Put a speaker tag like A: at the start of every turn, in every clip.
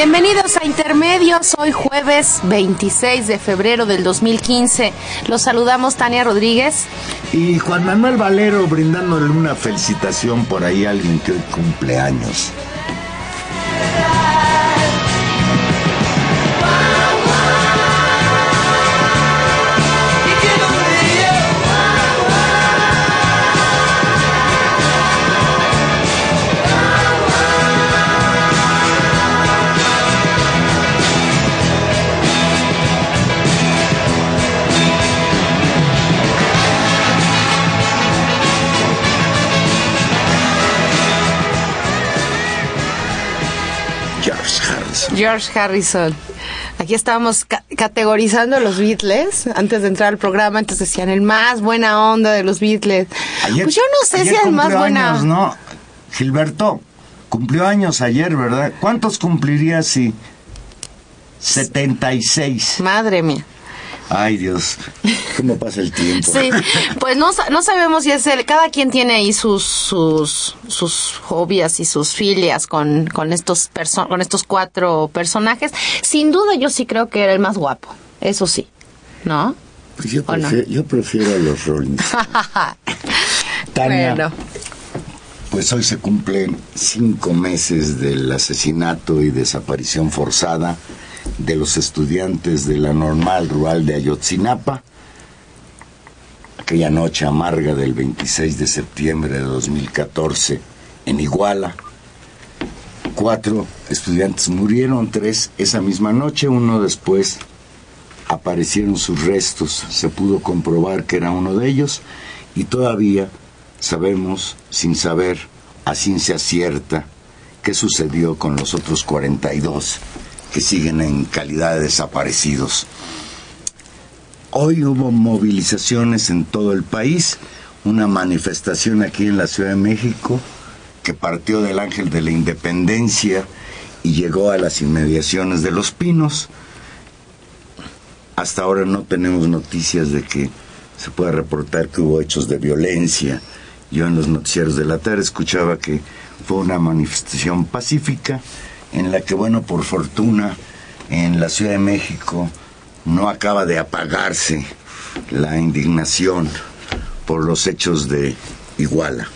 A: Bienvenidos a Intermedios, hoy jueves 26 de febrero del 2015. Los saludamos Tania Rodríguez.
B: Y Juan Manuel Valero brindándole una felicitación por ahí a alguien que hoy cumple años. George Harrison.
A: Aquí estábamos ca- categorizando los Beatles antes de entrar al programa. Antes decían el más buena onda de los Beatles.
B: Ayer-
A: pues yo no sé si el más buena.
B: años, ¿no? Gilberto, cumplió años ayer, ¿verdad? ¿Cuántos cumpliría si 76?
A: Madre mía.
B: Ay, Dios, ¿cómo pasa el tiempo?
A: Sí, pues no, no sabemos si es el, cada quien tiene ahí sus sus sus fobias y sus filias con, con estos perso- con estos cuatro personajes. Sin duda yo sí creo que era el más guapo, eso sí, ¿no?
B: Pues yo, prefiero, yo prefiero a los Rolling. Tania,
A: Bueno,
B: pues hoy se cumplen cinco meses del asesinato y desaparición forzada de los estudiantes de la normal rural de Ayotzinapa. Aquella noche amarga del 26 de septiembre de 2014 en Iguala. Cuatro estudiantes murieron, tres esa misma noche, uno después aparecieron sus restos, se pudo comprobar que era uno de ellos y todavía sabemos, sin saber a ciencia cierta, qué sucedió con los otros 42 que siguen en calidad de desaparecidos. Hoy hubo movilizaciones en todo el país, una manifestación aquí en la Ciudad de México que partió del Ángel de la Independencia y llegó a las inmediaciones de Los Pinos. Hasta ahora no tenemos noticias de que se pueda reportar que hubo hechos de violencia. Yo en los noticieros de la tarde escuchaba que fue una manifestación pacífica en la que, bueno, por fortuna, en la Ciudad de México no acaba de apagarse la indignación por los hechos de Iguala.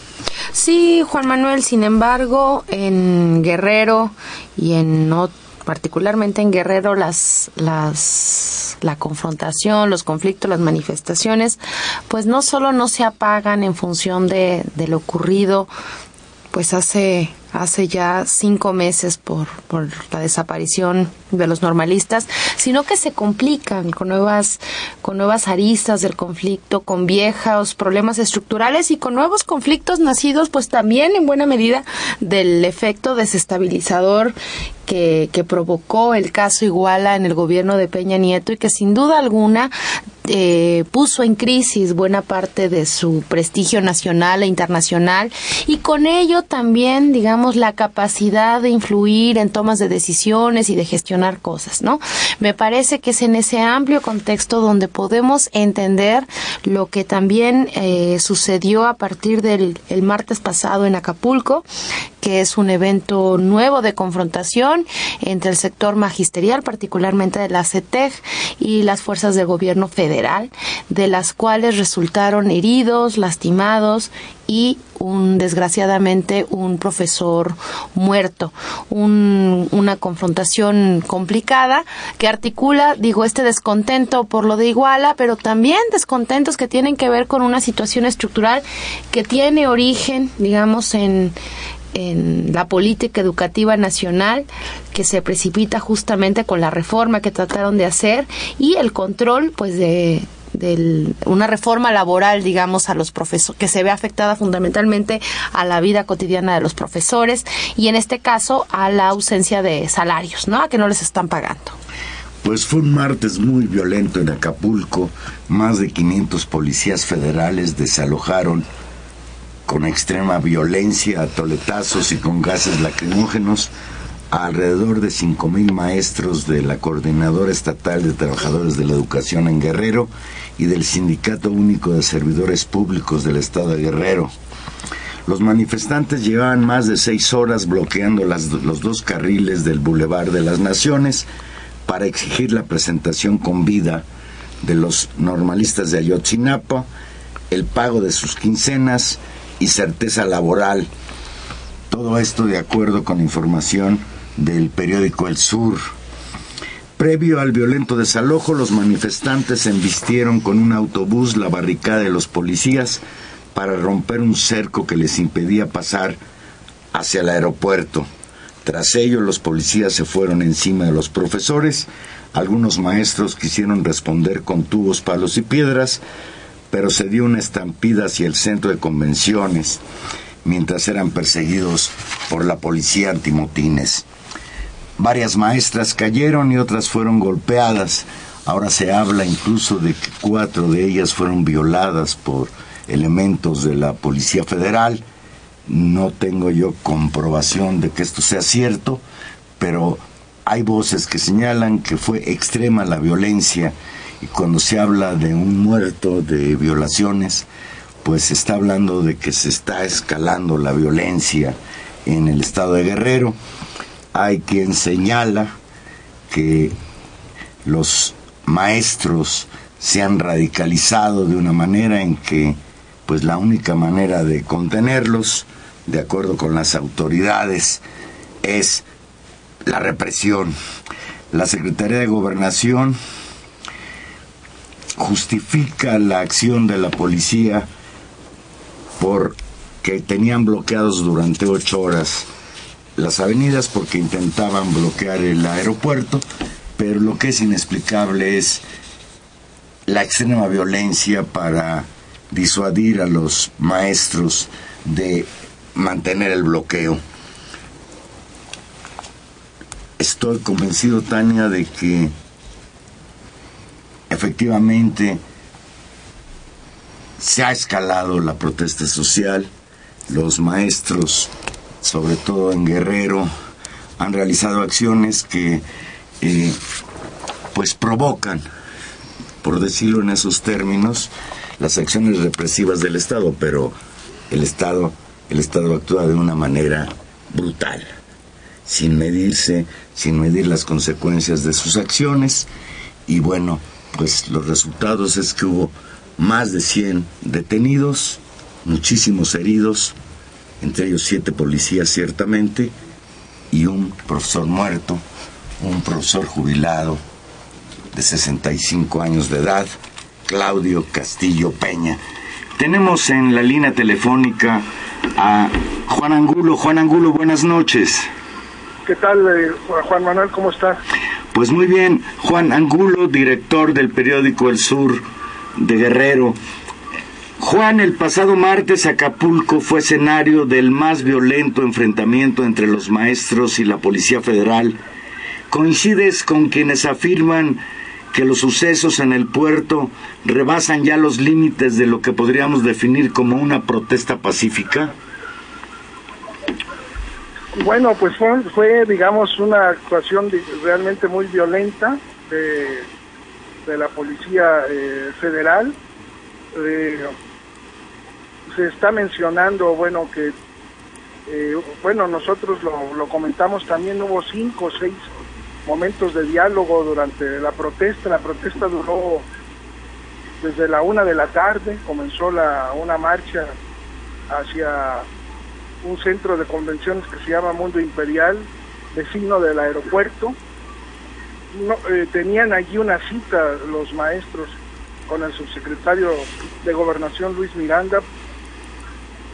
A: sí, Juan Manuel. Sin embargo, en Guerrero y en ot- particularmente en Guerrero las las la confrontación, los conflictos, las manifestaciones, pues no solo no se apagan en función de, de lo ocurrido, pues hace hace ya cinco meses por, por la desaparición de los normalistas, sino que se complican con nuevas, con nuevas aristas del conflicto, con viejos problemas estructurales y con nuevos conflictos nacidos, pues también en buena medida del efecto desestabilizador que, provocó el caso Iguala en el gobierno de Peña Nieto y que sin duda alguna eh, puso en crisis buena parte de su prestigio nacional e internacional. Y con ello también, digamos, la capacidad de influir en tomas de decisiones y de gestionar cosas, ¿no? Me parece que es en ese amplio contexto donde podemos entender lo que también eh, sucedió a partir del el martes pasado en Acapulco, que es un evento nuevo de confrontación entre el sector magisterial, particularmente de la CETEG y las fuerzas de gobierno federal, de las cuales resultaron heridos, lastimados y un desgraciadamente un profesor muerto. Una confrontación complicada que articula digo este descontento por lo de Iguala pero también descontentos que tienen que ver con una situación estructural que tiene origen digamos en en la política educativa nacional que se precipita justamente con la reforma que trataron de hacer y el control pues de una reforma laboral, digamos, a los profesores, que se ve afectada fundamentalmente a la vida cotidiana de los profesores y en este caso a la ausencia de salarios, ¿no? A que no les están pagando.
B: Pues fue un martes muy violento en Acapulco. Más de 500 policías federales desalojaron con extrema violencia, a toletazos y con gases lacrimógenos a alrededor de 5.000 maestros de la Coordinadora Estatal de Trabajadores de la Educación en Guerrero y del Sindicato Único de Servidores Públicos del Estado de Guerrero. Los manifestantes llevaban más de seis horas bloqueando los dos carriles del Boulevard de las Naciones para exigir la presentación con vida de los normalistas de Ayotzinapa, el pago de sus quincenas y certeza laboral. Todo esto de acuerdo con información del periódico El Sur. Previo al violento desalojo, los manifestantes embistieron con un autobús la barricada de los policías para romper un cerco que les impedía pasar hacia el aeropuerto. Tras ello, los policías se fueron encima de los profesores. Algunos maestros quisieron responder con tubos, palos y piedras, pero se dio una estampida hacia el centro de convenciones mientras eran perseguidos por la policía antimotines. Varias maestras cayeron y otras fueron golpeadas. Ahora se habla incluso de que cuatro de ellas fueron violadas por elementos de la Policía Federal. No tengo yo comprobación de que esto sea cierto, pero hay voces que señalan que fue extrema la violencia y cuando se habla de un muerto, de violaciones, pues se está hablando de que se está escalando la violencia en el estado de Guerrero. Hay quien señala que los maestros se han radicalizado de una manera en que pues la única manera de contenerlos, de acuerdo con las autoridades, es la represión. La Secretaría de Gobernación justifica la acción de la policía porque tenían bloqueados durante ocho horas las avenidas porque intentaban bloquear el aeropuerto, pero lo que es inexplicable es la extrema violencia para disuadir a los maestros de mantener el bloqueo. Estoy convencido, Tania, de que efectivamente se ha escalado la protesta social, los maestros, sobre todo en Guerrero, han realizado acciones que eh, pues provocan, por decirlo en esos términos, las acciones represivas del Estado, pero el Estado, el Estado actúa de una manera brutal, sin medirse, sin medir las consecuencias de sus acciones, y bueno, pues los resultados es que hubo más de 100 detenidos, muchísimos heridos, entre ellos siete policías ciertamente, y un profesor muerto, un profesor jubilado de 65 años de edad, Claudio Castillo Peña. Tenemos en la línea telefónica a Juan Angulo. Juan Angulo, buenas noches.
C: ¿Qué tal, eh, Juan Manuel? ¿Cómo estás?
B: Pues muy bien, Juan Angulo, director del periódico El Sur de Guerrero. Juan, el pasado martes Acapulco fue escenario del más violento enfrentamiento entre los maestros y la Policía Federal. ¿Coincides con quienes afirman que los sucesos en el puerto rebasan ya los límites de lo que podríamos definir como una protesta pacífica?
C: Bueno, pues fue, fue digamos, una actuación realmente muy violenta de, la Policía eh, Federal. Eh, se está mencionando, bueno, que, eh, bueno, nosotros lo, lo, comentamos también, hubo cinco o seis momentos de diálogo durante la protesta. La protesta duró desde la una de la tarde, comenzó la, una marcha hacia un centro de convenciones que se llama Mundo Imperial, vecino del aeropuerto. Eh, tenían allí una cita los maestros con el subsecretario de Gobernación Luis Miranda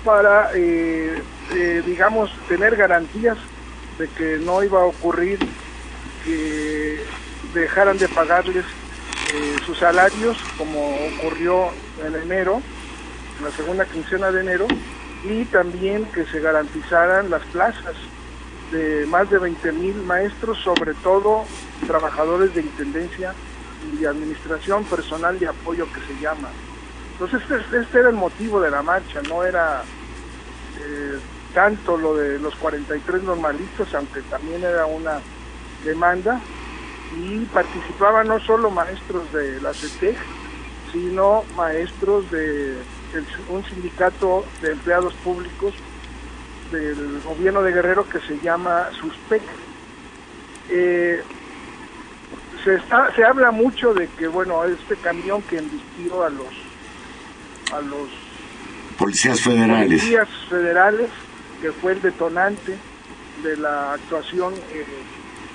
C: para, eh, eh, digamos, tener garantías de que no iba a ocurrir que dejaran de pagarles sus salarios como ocurrió en enero, en la segunda quincena de enero, y también que se garantizaran las plazas de más de 20 mil maestros, sobre todo trabajadores de intendencia y de administración, personal de apoyo que se llama. Entonces este, este era el motivo de la marcha, no era eh, tanto lo de los 43 normalistas, aunque también era una demanda, y participaban no solo maestros de la CETEC, sino maestros de un sindicato de empleados públicos del gobierno de Guerrero que se llama SUSPEC. Eh, se, está, se habla mucho de que, bueno, este camión que embistió a los, a los
B: policías federales.
C: Policías federales, que fue el detonante de la actuación eh,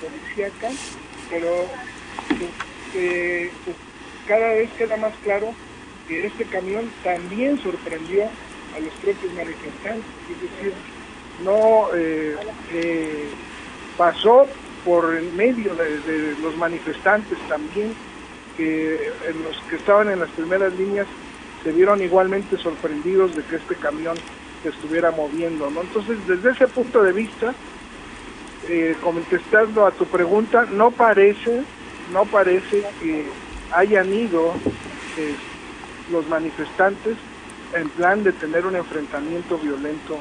C: policíaca, pero eh, pues, cada vez queda más claro que este camión también sorprendió a los propios manifestantes, es decir, no eh, eh, pasó por en medio de, los manifestantes también, que los que estaban en las primeras líneas se vieron igualmente sorprendidos de que este camión se estuviera moviendo, ¿no? Entonces, desde ese punto de vista, eh, contestando a tu pregunta, no parece, no parece que hayan ido los manifestantes en plan de tener un enfrentamiento violento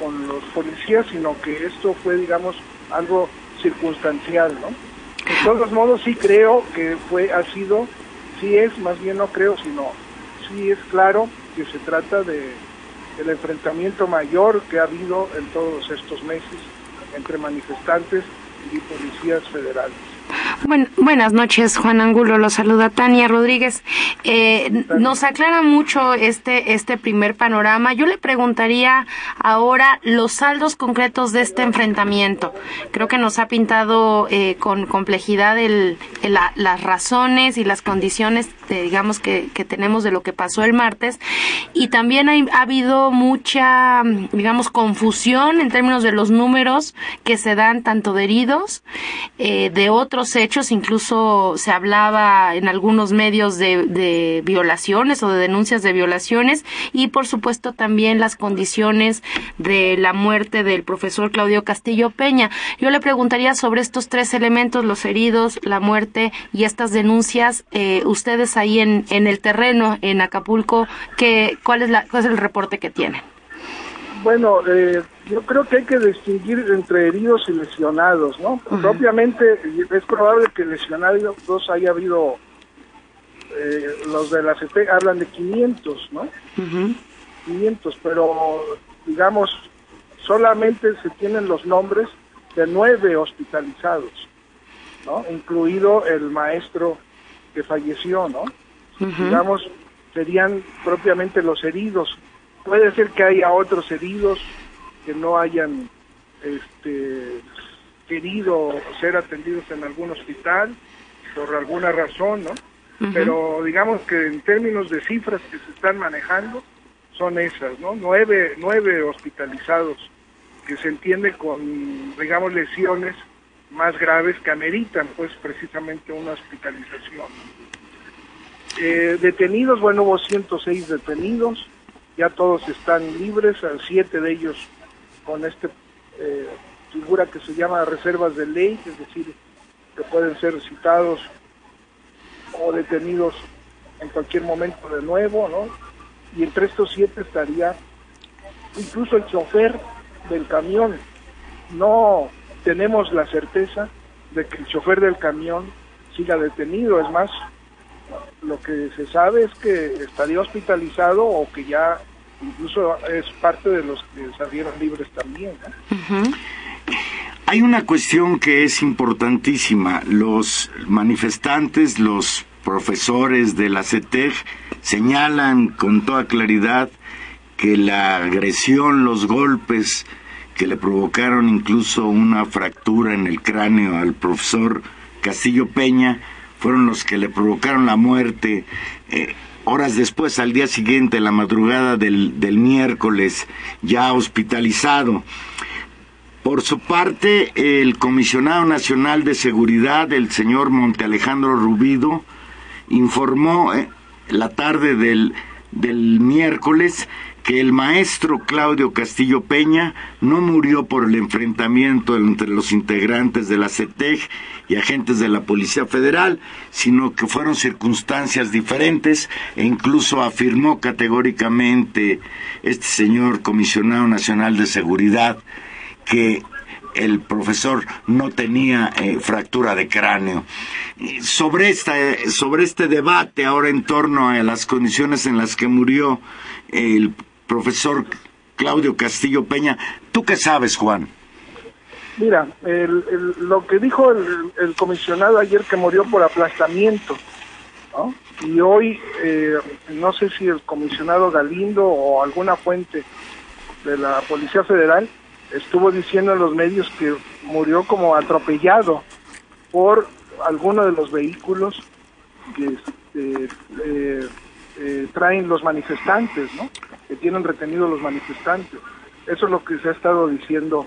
C: con los policías, sino que esto fue, digamos, algo circunstancial, ¿no? De todos modos, sí creo que fue, ha sido, sí es, más bien no creo, sino sí es claro que se trata de el enfrentamiento mayor que ha habido en todos estos meses entre manifestantes y policías federales
A: buenas noches, Juan Angulo. Lo saluda Tania Rodríguez. Eh, nos aclara mucho este, este primer panorama. Yo le preguntaría ahora los saldos concretos de este enfrentamiento. Creo que nos ha pintado eh, con complejidad el, las razones y las condiciones, digamos, que, que, tenemos de lo que pasó el martes. Y también ha habido mucha, digamos, confusión en términos de los números que se dan tanto de heridos, eh, de otros hechos incluso se hablaba en algunos medios de, violaciones o de denuncias de violaciones y por supuesto también las condiciones de la muerte del profesor Claudio Castillo Peña. Yo le preguntaría sobre estos tres elementos, los heridos, la muerte y estas denuncias, eh, ustedes ahí en, en el terreno, en Acapulco, ¿qué, cuál, es la, ¿cuál es el reporte que tienen?
C: Bueno, eh, yo creo que hay que distinguir entre heridos y lesionados, ¿no? Propiamente es probable que lesionados dos haya habido, eh, los de la CP hablan de 500, ¿no? 500, pero digamos, solamente se tienen los nombres de nueve hospitalizados, ¿no? Incluido el maestro que falleció, ¿no? Digamos, serían propiamente los heridos Puede ser que haya otros heridos que no hayan este, querido ser atendidos en algún hospital por alguna razón, ¿no? Pero digamos que en términos de cifras que se están manejando son esas, ¿no? Nueve, nueve hospitalizados que se entiende con, digamos, lesiones más graves que ameritan, pues, precisamente una hospitalización. Eh, detenidos, bueno, hubo 106 detenidos, ya todos están libres, siete de ellos con esta eh, figura que se llama reservas de ley, es decir, que pueden ser citados o detenidos en cualquier momento de nuevo, ¿no? Y entre estos siete estaría incluso el chofer del camión. No tenemos la certeza de que el chofer del camión siga detenido, es más, lo que se sabe es que estaría hospitalizado o que ya incluso es parte de los que salieron libres también.
B: Hay una cuestión que es importantísima. Los manifestantes, los profesores de la CETEG señalan con toda claridad que la agresión, los golpes que le provocaron incluso una fractura en el cráneo al profesor Castillo Peña, fueron los que le provocaron la muerte. Eh, horas después, al día siguiente, la madrugada del, del miércoles, ya hospitalizado. Por su parte, el comisionado nacional de seguridad, el señor Monte Alejandro Rubido, informó eh, la tarde del, del miércoles que el maestro Claudio Castillo Peña no murió por el enfrentamiento entre los integrantes de la CETEG y agentes de la Policía Federal, sino que fueron circunstancias diferentes e incluso afirmó categóricamente este señor comisionado nacional de seguridad que el profesor no tenía eh, fractura de cráneo. Sobre, esta, sobre este debate ahora en torno a las condiciones en las que murió el profesor Claudio Castillo Peña. ¿Tú qué sabes, Juan?
C: Mira, lo que dijo el, comisionado ayer que murió por aplastamiento, ¿no? y hoy eh, no sé si el comisionado Galindo o alguna fuente de la Policía Federal estuvo diciendo en los medios que murió como atropellado por alguno de los vehículos que este, eh, eh, traen los manifestantes, ¿no? Que tienen retenidos los manifestantes. Eso es lo que se ha estado diciendo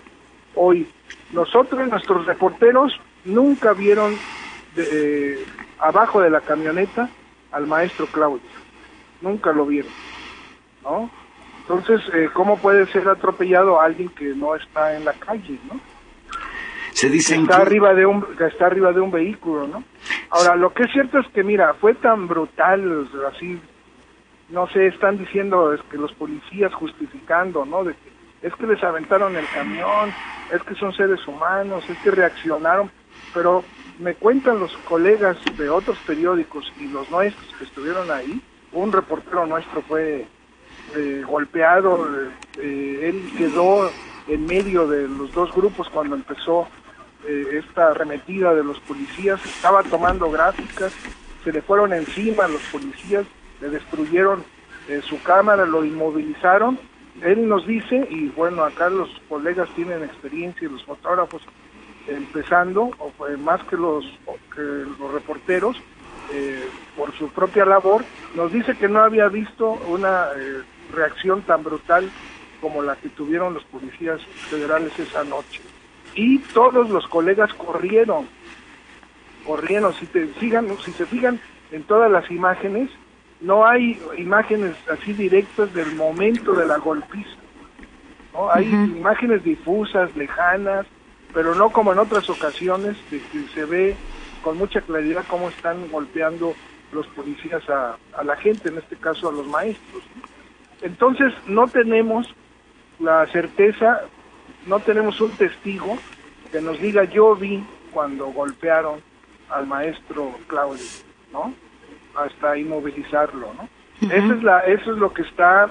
C: hoy. Nosotros, nuestros reporteros, nunca vieron de, abajo de la camioneta al maestro Claudio. Nunca lo vieron. ¿no? Entonces, eh, ¿cómo puede ser atropellado alguien que no está en la calle? ¿no?
B: Se dice
C: que está arriba de un que está arriba de un vehículo, ¿no? Ahora, lo que es cierto es que mira, fue tan brutal, así no sé, están diciendo es que los policías justificando, ¿no? De que es que les aventaron el camión, es que son seres humanos, es que reaccionaron, pero me cuentan los colegas de otros periódicos y los nuestros que estuvieron ahí, un reportero nuestro fue eh, golpeado, eh, él quedó en medio de los dos grupos cuando empezó eh, esta arremetida de los policías, estaba tomando gráficas, se le fueron encima los policías, le destruyeron eh, su cámara, lo inmovilizaron. Él nos dice, y bueno, acá los colegas tienen experiencia y los fotógrafos empezando, o, más que los, los reporteros, eh, por su propia labor, nos dice que no había visto una eh, reacción tan brutal como la que tuvieron los policías federales esa noche. Y todos los colegas corrieron, corrieron, si, te, sigan, si se fijan en todas las imágenes, no hay imágenes así directas del momento de la golpiza. ¿no? Hay imágenes difusas, lejanas, pero no como en otras ocasiones de que se ve con mucha claridad cómo están golpeando los policías a, a la gente, en este caso a los maestros. Entonces no tenemos la certeza, no tenemos un testigo que nos diga yo vi cuando golpearon al maestro Claudio, ¿no? Hasta inmovilizarlo, ¿no? Eso es la, eso es lo que está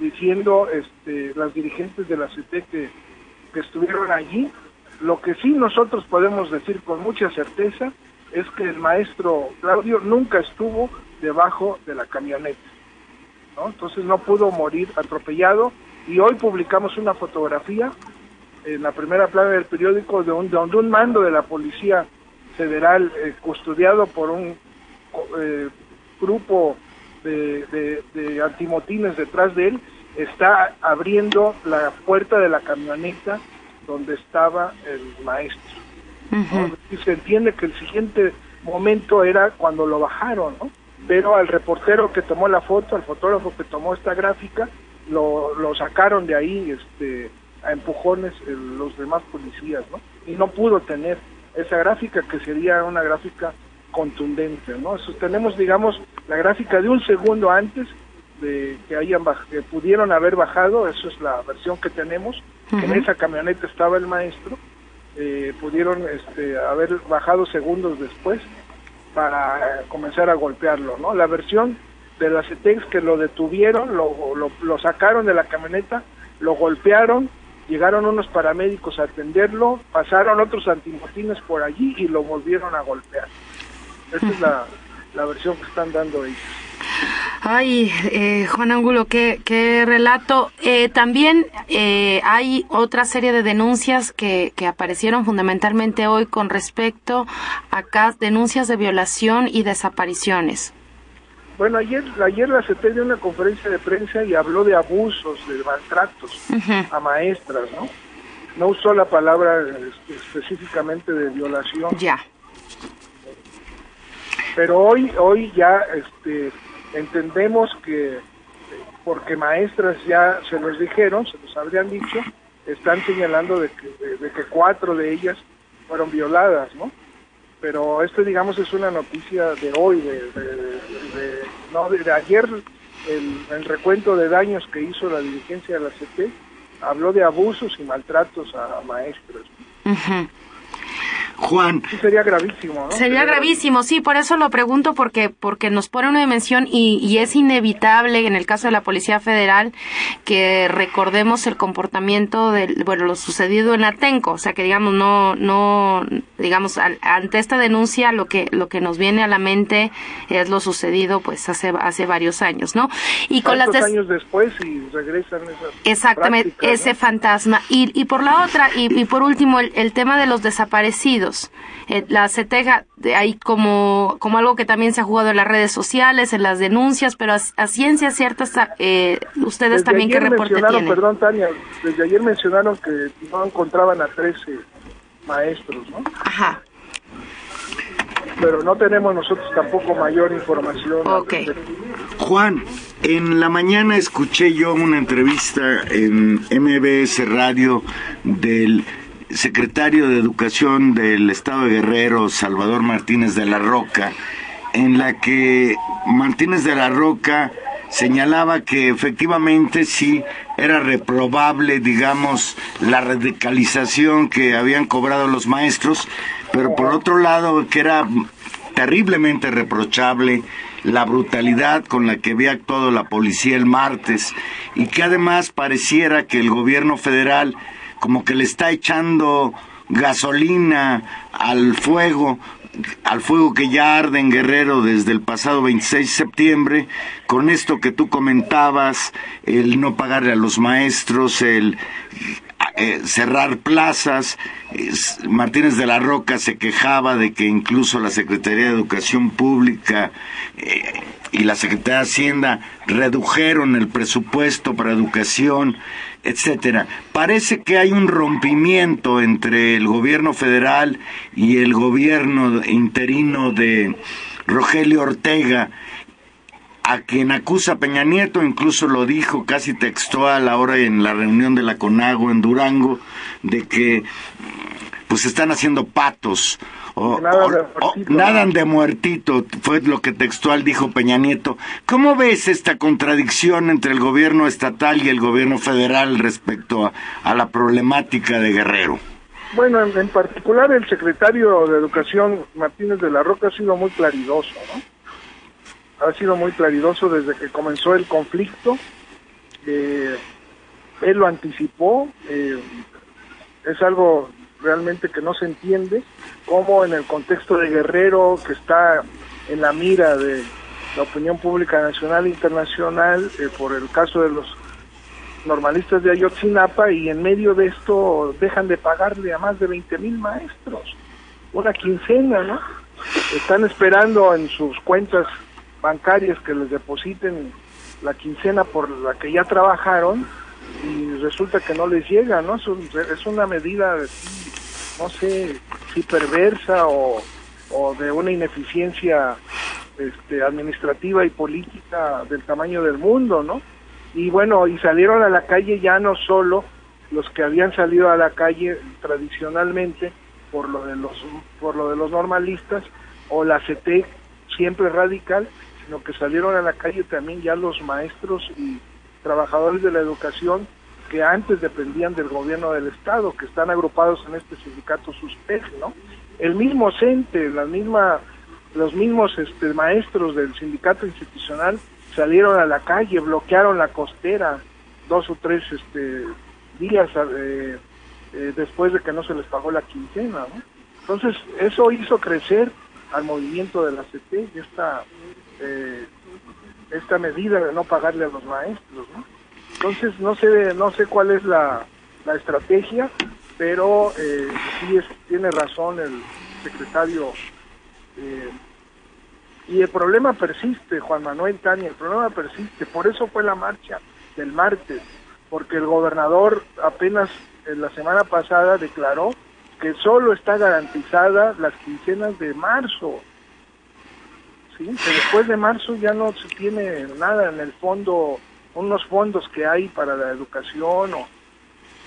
C: diciendo este, las dirigentes de la CT que, que estuvieron allí. Lo que sí nosotros podemos decir con mucha certeza es que el maestro Claudio nunca estuvo debajo de la camioneta, ¿no? Entonces no pudo morir atropellado y hoy publicamos una fotografía en la primera plana del periódico de un, de un mando de la policía federal eh, custodiado por un eh, grupo de, de, antimotines detrás de él, está abriendo la puerta de la camioneta donde estaba el maestro. Y se entiende que el siguiente momento era cuando lo bajaron, ¿no? Pero al reportero que tomó la foto, al fotógrafo que tomó esta gráfica, lo, lo sacaron de ahí este, a empujones los demás policías, ¿no? Y no pudo tener esa gráfica que sería una gráfica contundente, ¿no? tenemos, digamos, la gráfica de un segundo antes de que hayan que pudieron haber bajado, eso es la versión que tenemos, en esa camioneta estaba el maestro, eh, pudieron este, haber bajado segundos después para comenzar a golpearlo, ¿no? La versión de la CETEX que lo detuvieron, lo, lo, sacaron de la camioneta, lo golpearon, llegaron unos paramédicos a atenderlo, pasaron otros antimotines por allí y lo volvieron a golpear. Esa es la, la versión que están dando ellos.
A: Ay, eh, Juan Angulo, qué, qué relato. Eh, también eh, hay otra serie de denuncias que, que aparecieron fundamentalmente hoy con respecto a denuncias de violación y desapariciones.
C: Bueno, ayer, ayer la CP dio una conferencia de prensa y habló de abusos, de maltratos a maestras, ¿no? No usó la palabra este, específicamente de violación.
A: Ya.
C: Pero hoy, hoy ya, este, entendemos que porque maestras ya se los dijeron, se los habrían dicho, están señalando de que, de, que cuatro de ellas fueron violadas, ¿no? Pero esto, digamos, es una noticia de hoy, de, no, de, ayer, el, recuento de daños que hizo la dirigencia de la CP habló de abusos y maltratos a maestros.
B: Juan.
C: sería gravísimo, ¿no?
A: Sería gravísimo, sí, por eso lo pregunto, porque, porque nos pone una dimensión y, y, es inevitable en el caso de la Policía Federal que recordemos el comportamiento del, bueno, lo sucedido en Atenco, o sea que digamos, no, no, digamos, ante esta denuncia lo que, lo que nos viene a la mente es lo sucedido pues hace, hace varios años, ¿no?
C: Y con las años después y regresan esas
A: Exactamente, ese fantasma. Y, y por la otra, y, y por último, el, el tema de los desaparecidos eh, la CETEGA hay como, como algo que también se ha jugado en las redes sociales, en las denuncias, pero a, ciencia cierta, está, eh, ustedes también qué reporte tienen.
C: Perdón, Tania, desde ayer mencionaron que no encontraban a 13 maestros, ¿no?
A: Ajá.
C: Pero no tenemos nosotros tampoco mayor información.
A: Ok.
B: Juan, en la mañana escuché yo una entrevista en MBS Radio del secretario de Educación del Estado de Guerrero, Salvador Martínez de la Roca, en la que Martínez de la Roca señalaba que efectivamente sí era reprobable, digamos, la radicalización que habían cobrado los maestros, pero por otro lado que era terriblemente reprochable la brutalidad con la que había actuado la policía el martes y que además pareciera que el gobierno federal como que le está echando gasolina al fuego, al fuego que ya arde en Guerrero desde el pasado 26 de septiembre, con esto que tú comentabas, el no pagarle a los maestros, el eh, cerrar plazas. Martínez de la Roca se quejaba de que incluso la Secretaría de Educación Pública eh, y la Secretaría de Hacienda redujeron el presupuesto para educación etcétera. Parece que hay un rompimiento entre el gobierno federal y el gobierno interino de Rogelio Ortega, a quien acusa Peña Nieto, incluso lo dijo casi textual ahora en la reunión de la CONAGO en Durango, de que pues están haciendo patos o, nadan de muertito, fue lo que textual dijo Peña Nieto. ¿Cómo ves esta contradicción entre el gobierno estatal y el gobierno federal respecto a, la problemática de Guerrero?
C: Bueno, en, particular el secretario de Educación, Martínez de la Roca, ha sido muy claridoso, ¿no? Ha sido muy claridoso desde que comenzó el conflicto. Eh, él lo anticipó. Eh, es algo realmente que no se entiende cómo en el contexto de Guerrero, que está en la mira de la opinión pública nacional e internacional eh, por el caso de los normalistas de Ayotzinapa y en medio de esto dejan de pagarle a más de 20 mil maestros una quincena, ¿no? Están esperando en sus cuentas bancarias que les depositen la quincena por la que ya trabajaron y resulta que no les llega, ¿no? Es, una medida de no sé si perversa o, de una ineficiencia este, administrativa y política del tamaño del mundo, ¿no? Y bueno, y salieron a la calle ya no solo los que habían salido a la calle tradicionalmente por lo de los por lo de los normalistas, o la CT siempre radical, sino que salieron a la calle también ya los maestros y trabajadores de la educación que antes dependían del gobierno del estado, que están agrupados en este sindicato SUSPEG, ¿no? El mismo CENTE, la misma, los mismos este, maestros del sindicato institucional salieron a la calle, bloquearon la costera dos o tres este, días eh, eh, después de que no se les pagó la quincena, ¿no? Entonces, eso hizo crecer al movimiento de la CT esta, eh, esta medida de no pagarle a los maestros, ¿no? Entonces, no sé, no sé cuál es la, la estrategia, pero eh, sí es, tiene razón el secretario. Eh, y el problema persiste, Juan Manuel Tania, el problema persiste. Por eso fue la marcha del martes, porque el gobernador apenas en la semana pasada declaró que solo está garantizada las quincenas de marzo. ¿sí? Que después de marzo ya no se tiene nada en el fondo, unos fondos que hay para la educación o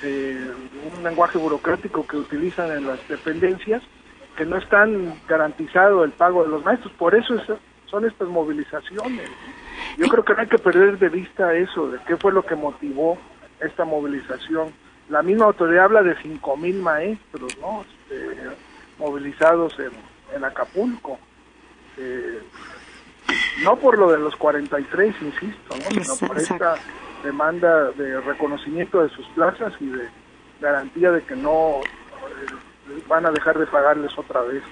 C: eh, un lenguaje burocrático que utilizan en las dependencias, que no están garantizado el pago de los maestros. Por eso son estas movilizaciones. Yo creo que no hay que perder de vista eso, de qué fue lo que motivó esta movilización la misma autoridad habla de cinco mil maestros, ¿no? Este, movilizados en, en Acapulco. Eh, no por lo de los 43, insisto, ¿no? sino por esta demanda de reconocimiento de sus plazas y de garantía de que no van a dejar de pagarles otra vez.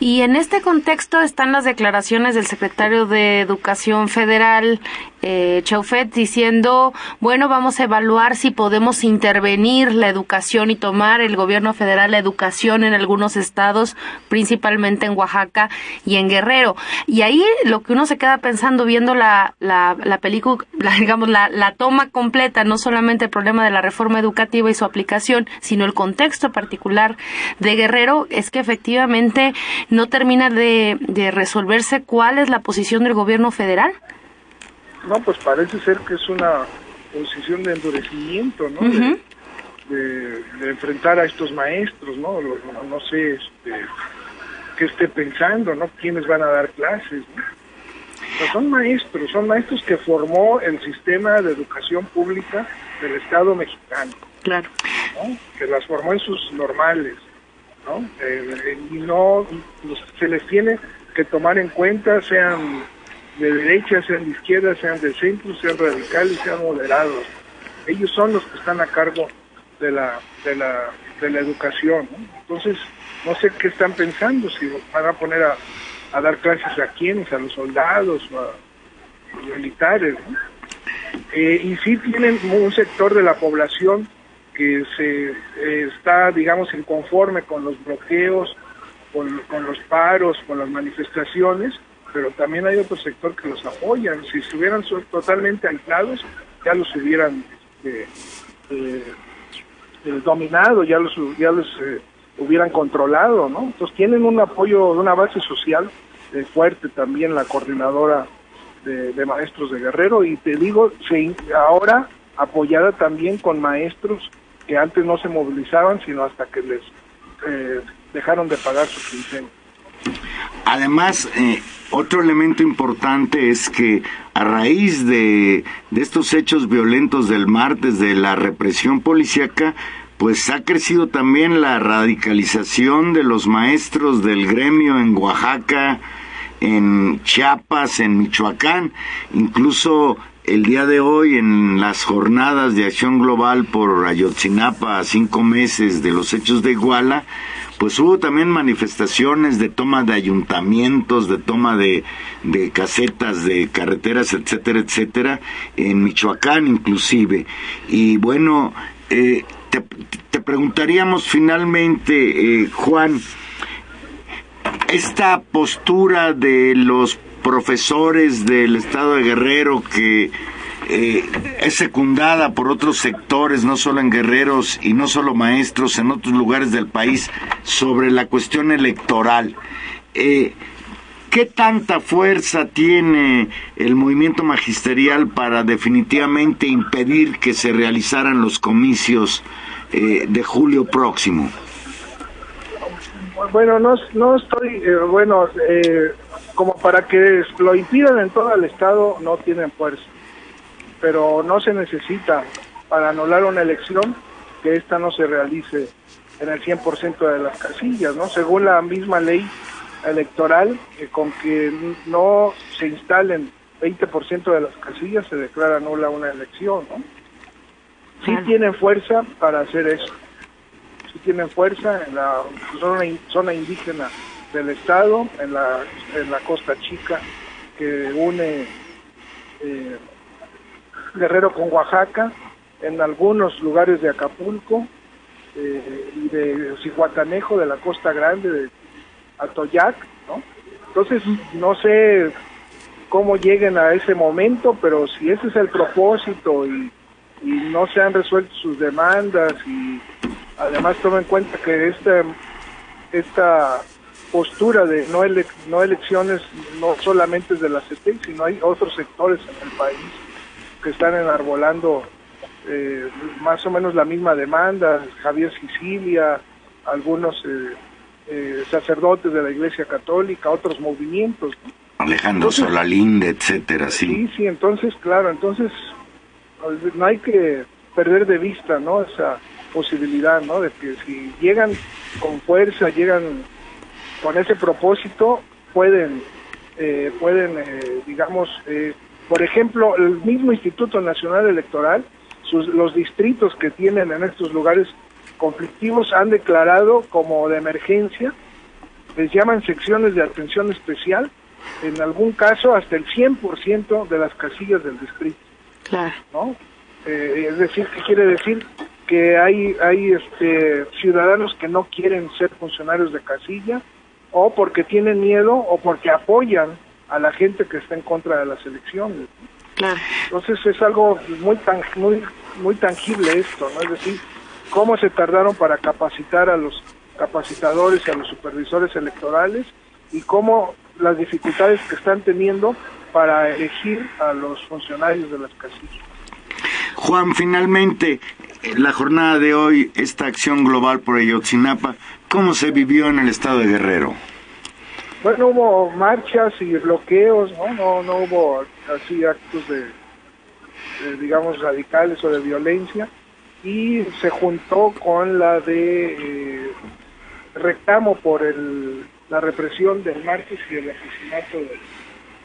A: Y en este contexto están las declaraciones del secretario de Educación Federal, eh, Chaufet, diciendo, bueno, vamos a evaluar si podemos intervenir la educación y tomar el gobierno federal la educación en algunos estados, principalmente en Oaxaca y en Guerrero. Y ahí lo que uno se queda pensando viendo la, la, la película, digamos, la, la toma completa, no solamente el problema de la reforma educativa y su aplicación, sino el contexto particular de Guerrero es que efectivamente no termina de, resolverse cuál es la posición del gobierno federal.
C: No, pues parece ser que es una posición de endurecimiento, ¿no? de, enfrentar a estos maestros, ¿no? No, sé este, qué esté pensando, ¿no? ¿Quiénes van a dar clases? son maestros, son maestros que formó el sistema de educación pública del Estado mexicano.
A: Claro.
C: Que las formó en sus normales. ¿No? Eh, y no se les tiene que tomar en cuenta, sean de derecha, sean de izquierda, sean de centro, sean radicales, sean moderados. Ellos son los que están a cargo de la, de la, de la educación. Entonces, no sé qué están pensando, si van a poner a, a dar clases a quienes, a los soldados o a los militares. Eh, y sí tienen un sector de la población que se eh, está, digamos, inconforme con los bloqueos, con, los paros, con las manifestaciones, pero también hay otro sector que los apoyan. Si estuvieran totalmente aislados, ya los hubieran este, eh, eh, dominado, ya los, ya los hubieran controlado, ¿no? Entonces tienen un apoyo una base social fuerte también la coordinadora de, de, maestros de Guerrero y te digo, se, ahora apoyada también con maestros que antes no se movilizaban, sino hasta que les eh, dejaron de pagar sus quincena.
B: Además, eh, otro elemento importante es que a raíz de, de estos hechos violentos del martes, de la represión policíaca, pues ha crecido también la radicalización de los maestros del gremio en Oaxaca, en Chiapas, en Michoacán, incluso el día de hoy en las jornadas de acción global por Ayotzinapa cinco meses de los hechos de Iguala, pues hubo también manifestaciones de toma de ayuntamientos, de toma de, de casetas, de carreteras, etcétera, etcétera, en Michoacán inclusive. Y bueno, eh, te, te, preguntaríamos finalmente, eh, Juan, esta postura de los profesores del estado de Guerrero que eh, es secundada por otros sectores, no solo en guerreros y no solo maestros, en otros lugares del país, sobre la cuestión electoral. Eh, ¿Qué tanta fuerza tiene el movimiento magisterial para definitivamente impedir que se realizaran los comicios eh, de julio próximo?
C: Bueno, no, no estoy, bueno, como para que lo impidan en todo el Estado, no tienen fuerza. Pero no se necesita para anular una elección que esta no se realice en el 100% de las casillas, ¿no? Según la misma ley electoral, eh, con que no se instalen 20% de las casillas se declara nula una elección, ¿no? Sí tienen fuerza para hacer eso. Sí tienen fuerza en la zona, zona indígena del estado, en la, en la Costa Chica, que une eh, Guerrero con Oaxaca, en algunos lugares de Acapulco eh, y de Cihuatanejo, de la Costa Grande, de Atoyac. Entonces, no sé cómo lleguen a ese momento, pero si ese es el propósito y, y no se han resuelto sus demandas y además toma en cuenta que esta, esta postura de no, no elecciones no solamente de la CETEC, sino hay otros sectores en el país que están enarbolando eh, más o menos la misma demanda, Javier Sicilia, algunos eh, eh, sacerdotes de la Iglesia Católica, otros movimientos.
B: Alejandro Solalinde, etcétera, sí.
C: Sí, sí, entonces, claro, entonces no hay que perder de vista, ¿no? Esa posibilidad, ¿no? De que si llegan con fuerza, llegan con ese propósito, pueden, eh, pueden, eh, digamos, eh, por ejemplo, el mismo Instituto Nacional Electoral, sus, los distritos que tienen en estos lugares conflictivos han declarado como de emergencia, les llaman secciones de atención especial, en algún caso hasta el 100% de las casillas del distrito.
A: Claro.
C: ¿no? Eh, es decir, ¿qué quiere decir? Que hay, hay este, ciudadanos que no quieren ser funcionarios de casilla, o porque tienen miedo, o porque apoyan a la gente que está en contra de las elecciones.
A: Claro.
C: Entonces es algo muy, tan, muy, muy tangible esto, ¿no? Es decir, cómo se tardaron para capacitar a los capacitadores y a los supervisores electorales y cómo las dificultades que están teniendo para elegir a los funcionarios de las casillas.
B: Juan, finalmente, la jornada de hoy, esta acción global por Ayotzinapa, ¿cómo se vivió en el estado de Guerrero?
C: Bueno, hubo marchas y bloqueos, ¿no? No, no hubo así actos de, digamos, radicales o de violencia y se juntó con la de eh, reclamo por el, la represión del martes y el asesinato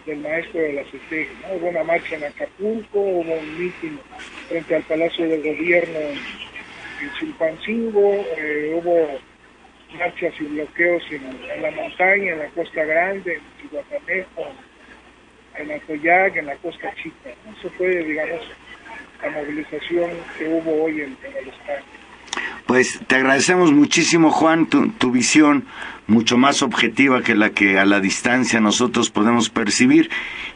C: del maestro de la CT. ¿no? Hubo una marcha en Acapulco, hubo un mitin frente al Palacio del Gobierno en Chilpancingo, eh, hubo marchas y bloqueos en, la montaña, en la Costa Grande, en Chihuatanejo, en Atoyac, en la Costa Chica. Eso fue, digamos, la movilización que hubo hoy en, el Estado.
B: Pues te agradecemos muchísimo, Juan, tu, tu, visión mucho más objetiva que la que a la distancia nosotros podemos percibir.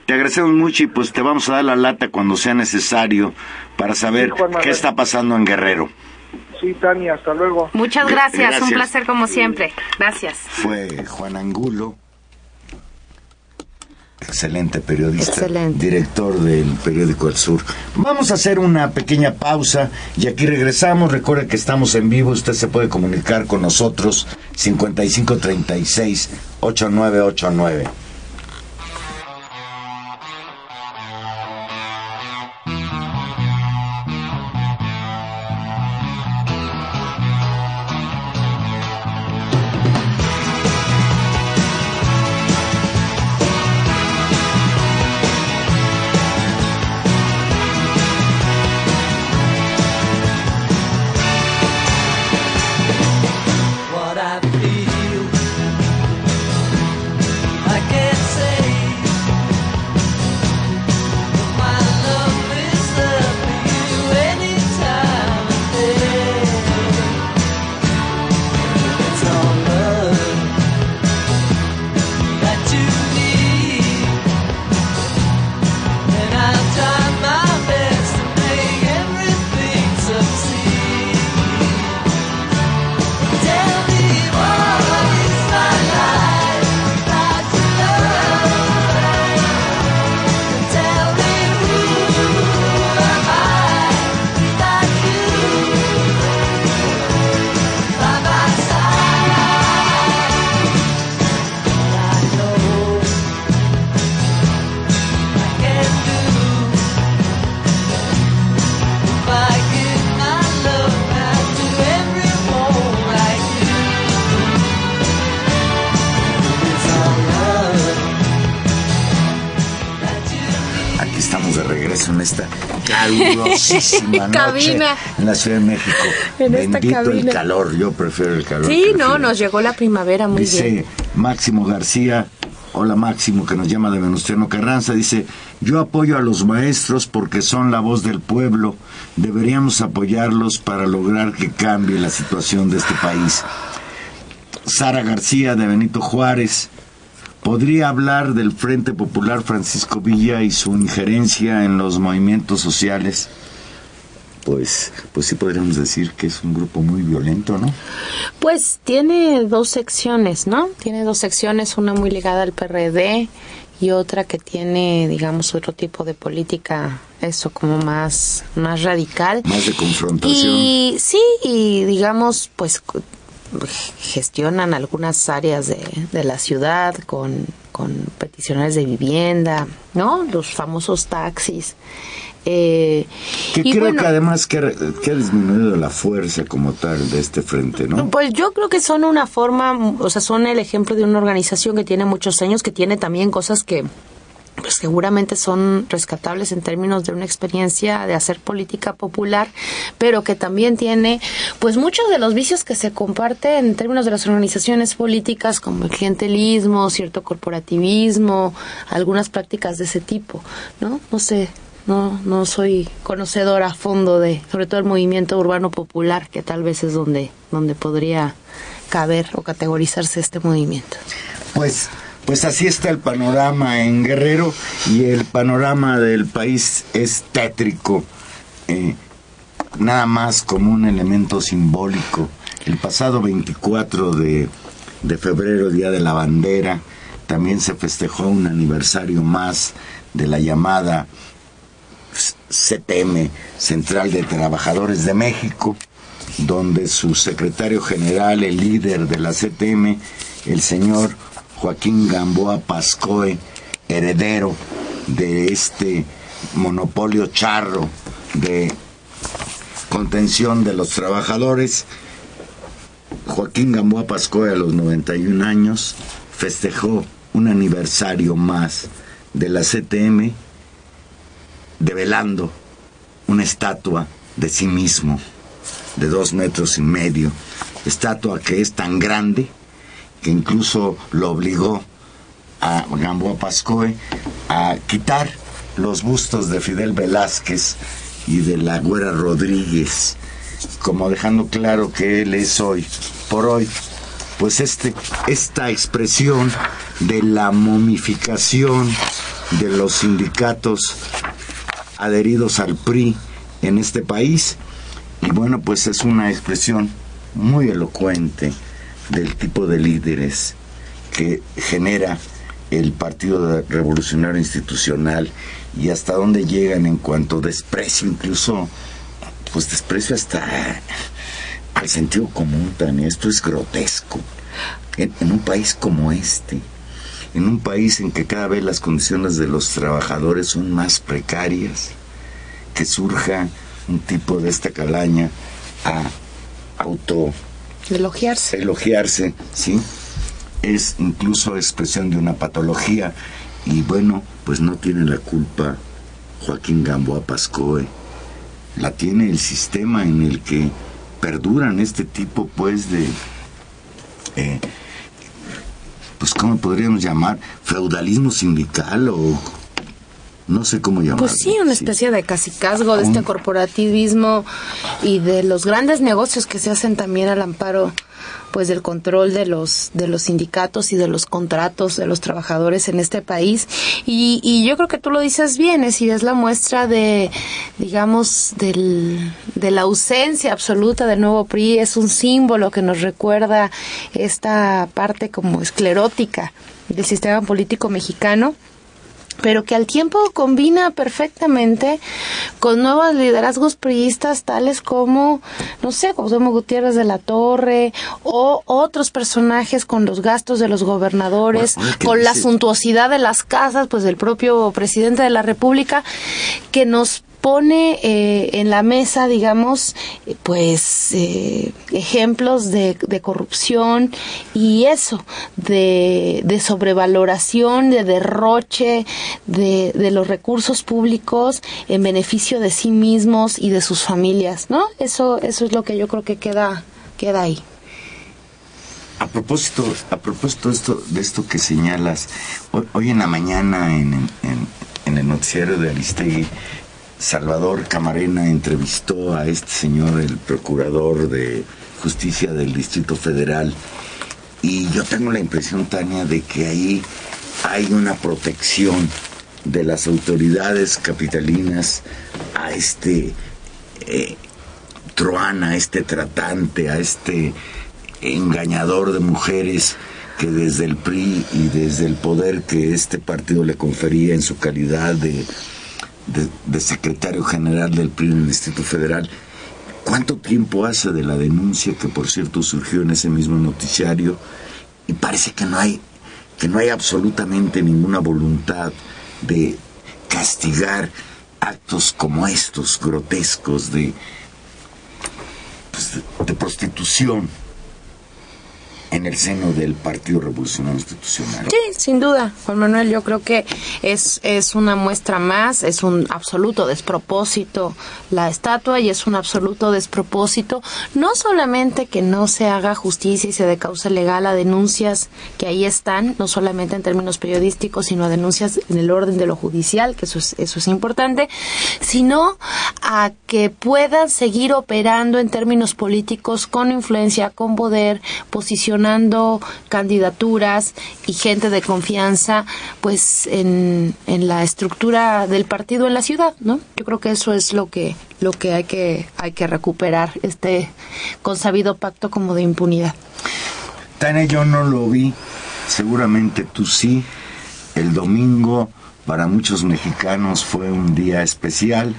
B: Te agradecemos mucho y pues te vamos a dar la lata cuando sea necesario para saber sí, qué está pasando en Guerrero.
C: Sí, Tania, hasta luego.
A: Muchas gracias, gracias. un placer como siempre. Gracias.
B: Fue Juan Angulo excelente periodista,
A: excelente.
B: director del periódico El Sur. Vamos a hacer una pequeña pausa y aquí regresamos. Recuerde que estamos en vivo, usted se puede comunicar con nosotros 5536 8989. Calurosísima noche en la Ciudad de México. Bendito el calor, yo prefiero el calor.
A: Sí, no, nos llegó la primavera muy
B: Dice
A: bien.
B: Máximo García, hola Máximo, que nos llama de Venustiano Carranza, dice, yo apoyo a los maestros porque son la voz del pueblo, deberíamos apoyarlos para lograr que cambie la situación de este país. Sara García de Benito Juárez, ¿podría hablar del Frente Popular Francisco Villa y su injerencia en los movimientos sociales? Pues, pues sí podríamos decir que es un grupo muy violento, ¿no?
A: Pues tiene dos secciones, ¿no? Tiene dos secciones, una muy ligada al PRD y otra que tiene, digamos, otro tipo de política, eso como más, más radical.
B: Más de confrontación.
A: Y sí, y digamos, pues gestionan algunas áreas de, de la ciudad con, con peticiones de vivienda, ¿no? Los famosos taxis. Eh,
B: que creo que además que, que, ha disminuido la fuerza como tal de este frente, ¿no?
A: Pues yo creo que son una forma, o sea, son el ejemplo de una organización que tiene muchos años, que tiene también cosas que pues seguramente son rescatables en términos de una experiencia de hacer política popular, pero que también tiene pues muchos de los vicios que se comparten en términos de las organizaciones políticas como el clientelismo, cierto corporativismo, algunas prácticas de ese tipo, ¿no? No sé, no, no soy conocedora a fondo de, sobre todo el movimiento urbano popular, que tal vez es donde, donde podría caber o categorizarse este movimiento.
B: Pues, pues así está el panorama en Guerrero y el panorama del país es tétrico, eh, nada más como un elemento simbólico. El pasado 24 de, de febrero, Día de la Bandera, también se festejó un aniversario más de la llamada CTM, Central de Trabajadores de México, donde su secretario general, el líder de la CTM, el señor Joaquín Gamboa Pascoe, heredero de este monopolio charro de contención de los trabajadores, Joaquín Gamboa Pascoe a los 91 años festejó un aniversario más de la CTM develando una estatua de sí mismo de dos metros y medio, estatua que es tan grande que incluso lo obligó a Gamboa Pascoe a quitar los bustos de Fidel Velázquez y de la Güera Rodríguez, como dejando claro que él es hoy, por hoy, pues este, esta expresión de la momificación de los sindicatos adheridos al PRI en este país. Y bueno, pues es una expresión muy elocuente del tipo de líderes que genera el Partido Revolucionario Institucional y hasta dónde llegan en cuanto desprecio, incluso, pues desprecio hasta al sentido común también. Esto es grotesco. En, en un país como este, en un país en que cada vez las condiciones de los trabajadores son más precarias, que surja un tipo de esta calaña a auto
A: elogiarse.
B: Elogiarse, ¿sí? Es incluso expresión de una patología y bueno, pues no tiene la culpa Joaquín Gamboa Pascoe. La tiene el sistema en el que perduran este tipo pues de eh, pues cómo podríamos llamar feudalismo sindical o no sé cómo llamarlo.
A: Pues sí, una especie de casicazgo de este corporativismo y de los grandes negocios que se hacen también al amparo pues del control de los de los sindicatos y de los contratos de los trabajadores en este país. Y, y yo creo que tú lo dices bien es decir es la muestra de digamos del, de la ausencia absoluta del nuevo PRI es un símbolo que nos recuerda esta parte como esclerótica del sistema político mexicano pero que al tiempo combina perfectamente con nuevos liderazgos priistas tales como, no sé, como Gutiérrez de la Torre o otros personajes con los gastos de los gobernadores, bueno, con la suntuosidad de las casas, pues del propio presidente de la República, que nos pone eh, en la mesa, digamos, pues eh, ejemplos de, corrupción y eso, de, sobrevaloración, de derroche de, los recursos públicos en beneficio de sí mismos y de sus familias, ¿no? Eso, eso es lo que yo creo que queda, queda ahí.
B: A propósito, a propósito de esto, de esto que señalas, hoy, en la mañana en, en, en el noticiero de Aristegui, Salvador Camarena entrevistó a este señor, el procurador de justicia del Distrito Federal, y yo tengo la impresión, Tania, de que ahí hay una protección de las autoridades capitalinas a este eh, a este tratante, a este engañador de mujeres que desde el PRI y desde el poder que este partido le confería en su calidad de de, secretario general del PRI en el Distrito Federal. ¿Cuánto tiempo hace de la denuncia que por cierto surgió en ese mismo noticiario? Y parece que no hay, que no hay absolutamente ninguna voluntad de castigar actos como estos grotescos de, pues, de prostitución en el seno del Partido Revolucionario Institucional.
A: Sí, sin duda, Juan Manuel, yo creo que es, es una muestra más, es un absoluto despropósito la estatua y es un absoluto despropósito, no solamente que no se haga justicia y se dé causa legal a denuncias que ahí están, no solamente en términos periodísticos, sino a denuncias en el orden de lo judicial, que eso es, eso es importante, sino a que puedan seguir operando en términos políticos con influencia, con poder, candidaturas y gente de confianza pues en, en la estructura del partido en la ciudad, ¿no? Yo creo que eso es lo que lo que hay que hay que recuperar este consabido pacto como de impunidad.
B: Tania, yo no lo vi, seguramente tú sí. El domingo para muchos mexicanos fue un día especial.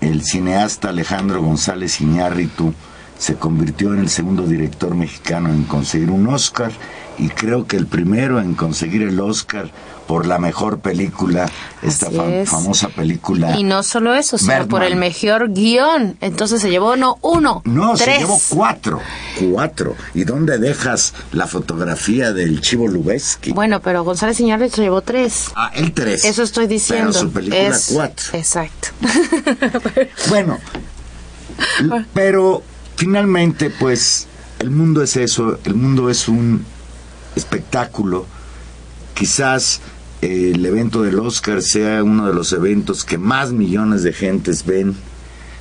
B: El cineasta Alejandro González Iñárritu se convirtió en el segundo director mexicano en conseguir un Oscar y creo que el primero en conseguir el Oscar por la mejor película, esta famosa película.
A: Y no solo eso, sino por el mejor guion. Entonces se llevó no uno,
B: no, se llevó cuatro, cuatro. ¿Y dónde dejas la fotografía del Chivo Lubeski?
A: Pero bueno, González Iñárritu se llevó tres.
B: Ah, el tres.
A: Eso estoy diciendo.
B: Pero su película cuatro.
A: Exacto.
B: bueno, pero Finalmente, pues el mundo es eso, el mundo es un espectáculo. Quizás eh, el evento del Oscar sea uno de los eventos que más millones de gentes ven.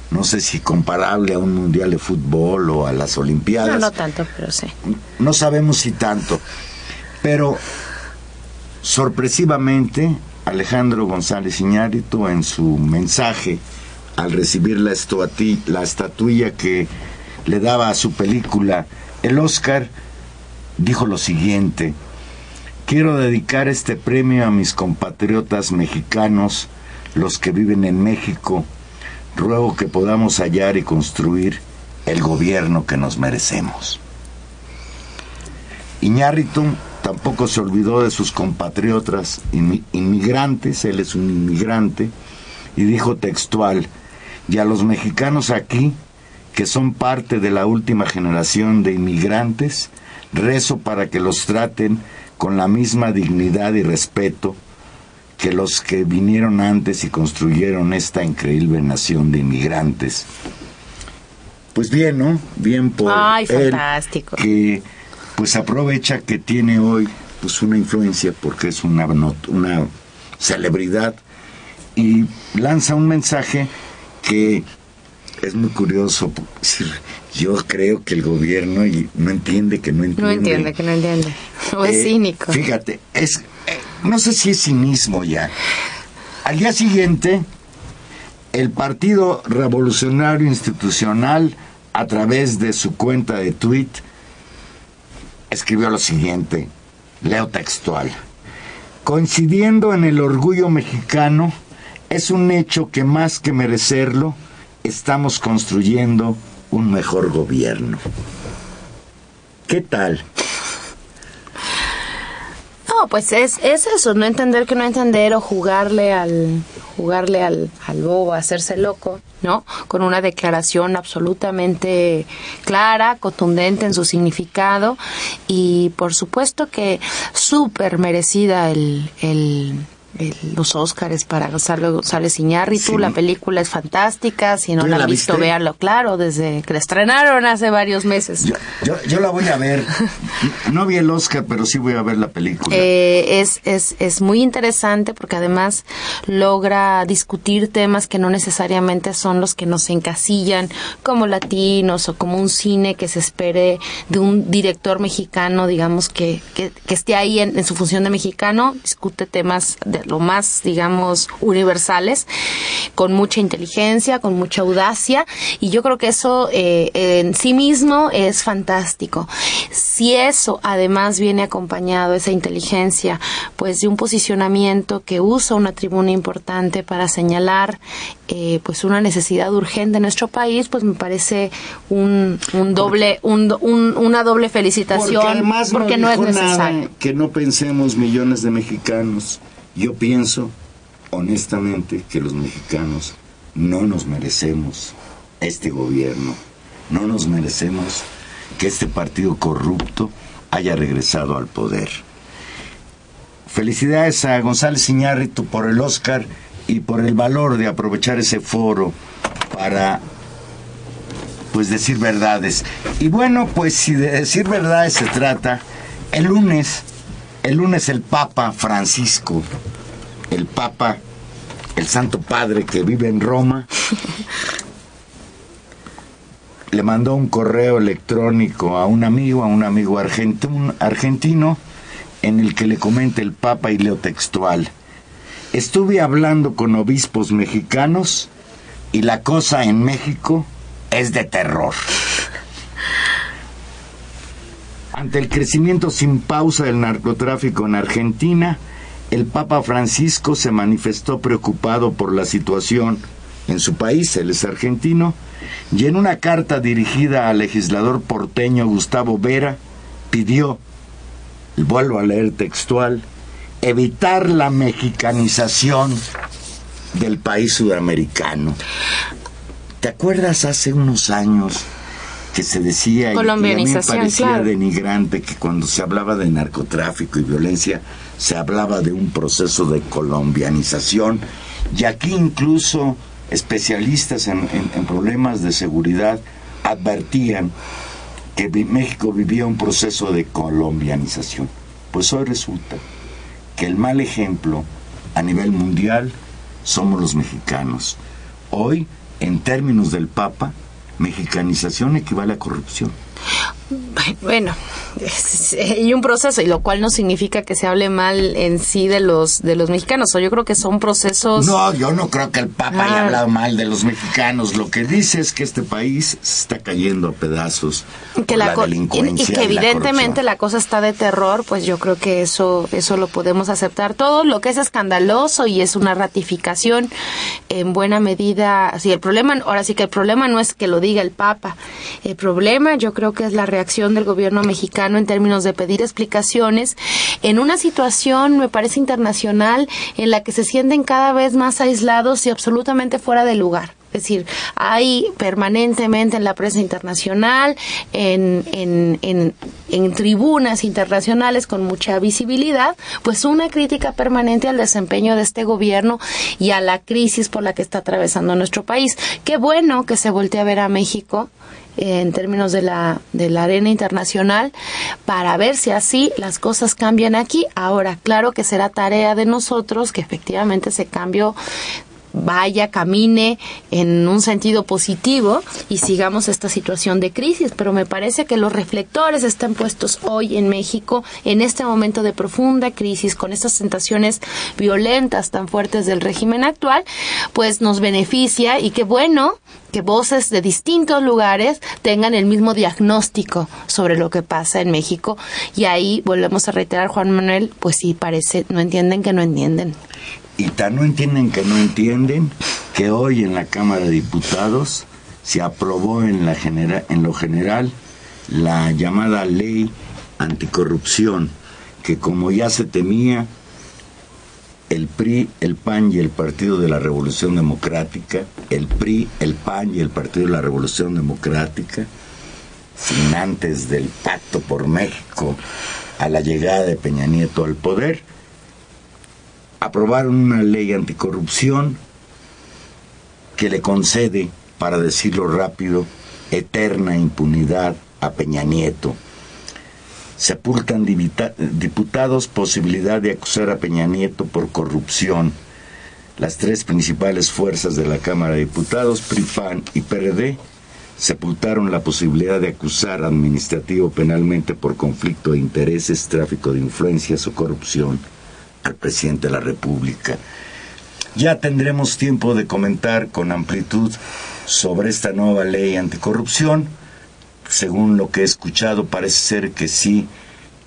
B: No sé si comparable a un mundial de fútbol o a las Olimpiadas.
A: No, no tanto, pero sí.
B: No sabemos si tanto. Pero sorpresivamente, Alejandro González Iñárritu en su mensaje al recibir la, la estatuilla que le daba a su película el Oscar, dijo lo siguiente, quiero dedicar este premio a mis compatriotas mexicanos, los que viven en México, ruego que podamos hallar y construir el gobierno que nos merecemos. Iñárritu tampoco se olvidó de sus compatriotas inmigrantes, él es un inmigrante, y dijo textual, y a los mexicanos aquí que son parte de la última generación de inmigrantes, rezo para que los traten con la misma dignidad y respeto que los que vinieron antes y construyeron esta increíble nación de inmigrantes. Pues bien, ¿no? Bien por
A: Ay, fantástico.
B: que pues aprovecha que tiene hoy pues una influencia porque es una una celebridad y lanza un mensaje que es muy curioso. Yo creo que el gobierno no entiende que no entiende.
A: No entiende que no entiende. O es
B: eh,
A: cínico.
B: Fíjate, es, eh, no sé si es cinismo ya. Al día siguiente, el Partido Revolucionario Institucional, a través de su cuenta de tweet, escribió lo siguiente, leo textual. Coincidiendo en el orgullo mexicano, es un hecho que más que merecerlo, estamos construyendo un mejor gobierno. ¿Qué tal?
A: No, pues es, es eso, no entender que no entender o jugarle al jugarle al, al bobo, hacerse loco, ¿no? Con una declaración absolutamente clara, contundente en su significado y por supuesto que súper merecida el, el los Óscares para Gonzalo González Iñárritu. La película es fantástica. Si no la han visto, véanlo, claro, desde que la estrenaron hace varios meses.
B: Yo, la voy a ver. No vi el Oscar, pero sí voy a ver la película.
A: Eh, es, es, es muy interesante porque además logra discutir temas que no necesariamente son los que nos encasillan como latinos o como un cine que se espere de un director mexicano, digamos, que, que, esté ahí en, en su función de mexicano. Discute temas de lo más, digamos, universales, con mucha inteligencia, con mucha audacia, y yo creo que eso eh, en sí mismo es fantástico. Si eso además viene acompañado, esa inteligencia, pues de un posicionamiento que usa una tribuna importante para señalar eh, pues una necesidad urgente en nuestro país, pues me parece un, un doble, un, una doble felicitación porque, no, es necesario.
B: que no pensemos millones de mexicanos yo pienso, honestamente, que los mexicanos no nos merecemos este gobierno, no nos merecemos que este partido corrupto haya regresado al poder. Felicidades a González Iñárritu por el Oscar y por el valor de aprovechar ese foro para pues decir verdades. Y bueno, pues si de decir verdades se trata, el lunes el lunes el Papa Francisco, el Papa, el Santo Padre que vive en Roma, le mandó un correo electrónico a un amigo, a un amigo argentino, en el que le comenta el Papa y leo textual. Estuve hablando con obispos mexicanos y la cosa en México es de terror. Ante el crecimiento sin pausa del narcotráfico en Argentina, el Papa Francisco se manifestó preocupado por la situación en su país, él es argentino, y en una carta dirigida al legislador porteño Gustavo Vera, pidió, vuelvo a leer textual, evitar la mexicanización del país sudamericano. ¿Te acuerdas hace unos años que se decía y, a mí me parecía denigrante que cuando se hablaba de narcotráfico y violencia se hablaba de un proceso de colombianización y aquí incluso especialistas en, en problemas de seguridad advertían que México vivía un proceso de colombianización. Pues hoy resulta que el mal ejemplo a nivel mundial somos los mexicanos. Hoy, en términos del Papa, mexicanización equivale a corrupción.
A: Bueno, y un proceso, y lo cual no significa que se hable mal en sí de los de los mexicanos. O yo creo que son procesos.
B: No, yo no creo que el Papa haya ah. hablado mal de los mexicanos. Lo que dice es que este país está cayendo a pedazos. Que la, delincuencia
A: y, que evidentemente la, cosa está de terror, pues yo creo que eso eso lo podemos aceptar todo. Lo que es escandaloso y es una ratificación en buena medida. Si el problema, ahora sí que el problema no es que lo diga el Papa. El problema, yo creo que es la reacción del gobierno mexicano en términos de pedir explicaciones en una situación, me parece internacional, en la que se sienten cada vez más aislados y absolutamente fuera de lugar. Es decir, hay permanentemente en la prensa internacional, en, en, en, en, tribunas internacionales con mucha visibilidad, pues una crítica permanente al desempeño de este gobierno y a la crisis por la que está atravesando nuestro país. Qué bueno que se voltee a ver a México en términos de la, de la arena internacional para ver si así las cosas cambian aquí. Ahora, claro que será tarea de nosotros que efectivamente ese cambio vaya, camine en un sentido positivo y sigamos esta situación de crisis. Pero me parece que los reflectores están puestos hoy en México en este momento de profunda crisis, con estas tentaciones violentas tan fuertes del régimen actual, pues nos beneficia y qué bueno que voces de distintos lugares tengan el mismo diagnóstico sobre lo que pasa en México. Y ahí volvemos a reiterar, Juan Manuel, pues sí, parece, no entienden que no entienden
B: y tan no entienden que no entienden que hoy en la Cámara de Diputados se aprobó en, la en lo general la llamada ley anticorrupción que como ya se temía, el PRI, el PAN y el Partido de la Revolución Democrática, el PRI, el PAN y el Partido de la Revolución Democrática, sin antes del pacto por México a la llegada de Peña Nieto al poder, aprobaron una ley anticorrupción que le concede, para decirlo rápido, eterna impunidad a Peña Nieto sepultan diputados posibilidad de acusar a Peña Nieto por corrupción. Las tres principales fuerzas de la Cámara de Diputados, PRIFAN y PRD, sepultaron la posibilidad de acusar administrativo penalmente por conflicto de intereses, tráfico de influencias o corrupción al presidente de la República. Ya tendremos tiempo de comentar con amplitud sobre esta nueva ley anticorrupción según lo que he escuchado, parece ser que sí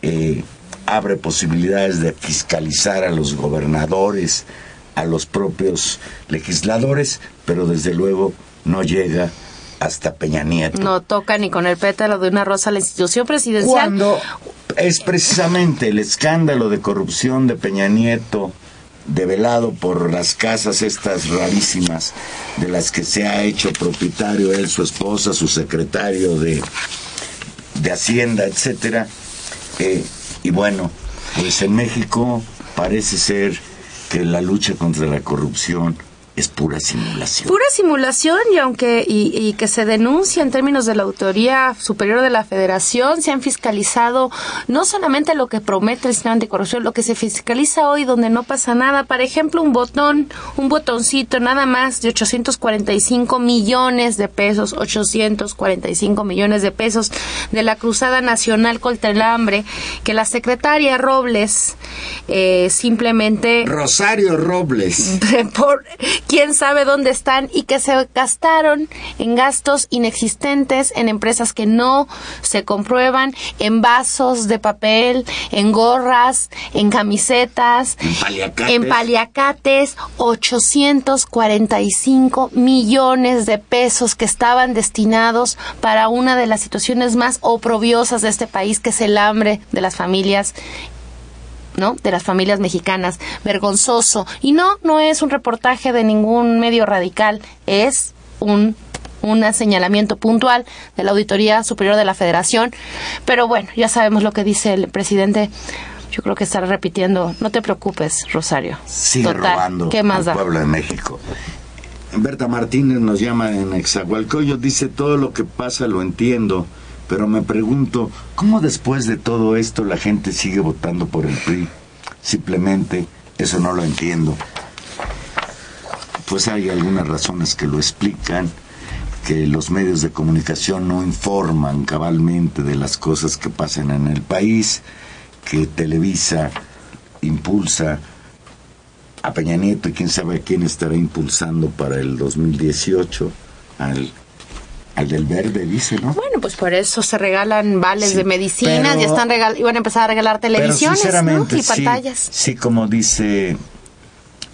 B: eh, abre posibilidades de fiscalizar a los gobernadores, a los propios legisladores, pero desde luego no llega hasta Peña Nieto.
A: No toca ni con el pétalo de una rosa la institución presidencial.
B: Cuando es precisamente el escándalo de corrupción de Peña Nieto, develado por las casas estas rarísimas de las que se ha hecho propietario él, su esposa, su secretario de, de Hacienda, etcétera. Eh, y bueno, pues en México parece ser que la lucha contra la corrupción es pura simulación.
A: Pura simulación y aunque y, que se denuncia en términos de la autoría superior de la Federación, se han fiscalizado no solamente lo que promete el sistema anticorrupción, lo que se fiscaliza hoy donde no pasa nada. Por ejemplo, un botón, un botoncito nada más de 845 millones de pesos, 845 millones de pesos de la Cruzada Nacional contra el Hambre, que la secretaria Robles eh, simplemente...
B: Rosario Robles.
A: Por, quién sabe dónde están y que se gastaron en gastos inexistentes, en empresas que no se comprueban, en vasos de papel, en gorras, en camisetas, en paliacates, 845 millones de pesos que estaban destinados para una de las situaciones más oprobiosas de este país, que es el hambre de las familias ¿no? De las familias mexicanas. Vergonzoso. Y no, no es un reportaje de ningún medio radical, es un un señalamiento puntual de la Auditoría Superior de la Federación. Pero bueno, ya sabemos lo que dice el presidente. Yo creo que estará repitiendo. No te preocupes, Rosario.
B: Sigue robando ¿Qué más al pueblo de México. Berta Martínez nos llama en Exahualcoyo. Dice, todo lo que pasa lo entiendo pero me pregunto, ¿cómo después de todo esto la gente sigue votando por el PRI? Simplemente eso no lo entiendo. Pues hay algunas razones que lo explican, que los medios de comunicación no informan cabalmente de las cosas que pasan en el país, que Televisa impulsa a Peña Nieto y quién sabe a quién estará impulsando para el 2018, al al del verde, dice, ¿no?
A: Bueno, pues por eso se regalan vales de medicinas, y están regal iban a empezar a regalar televisiones y pantallas.
B: Sí, como dice,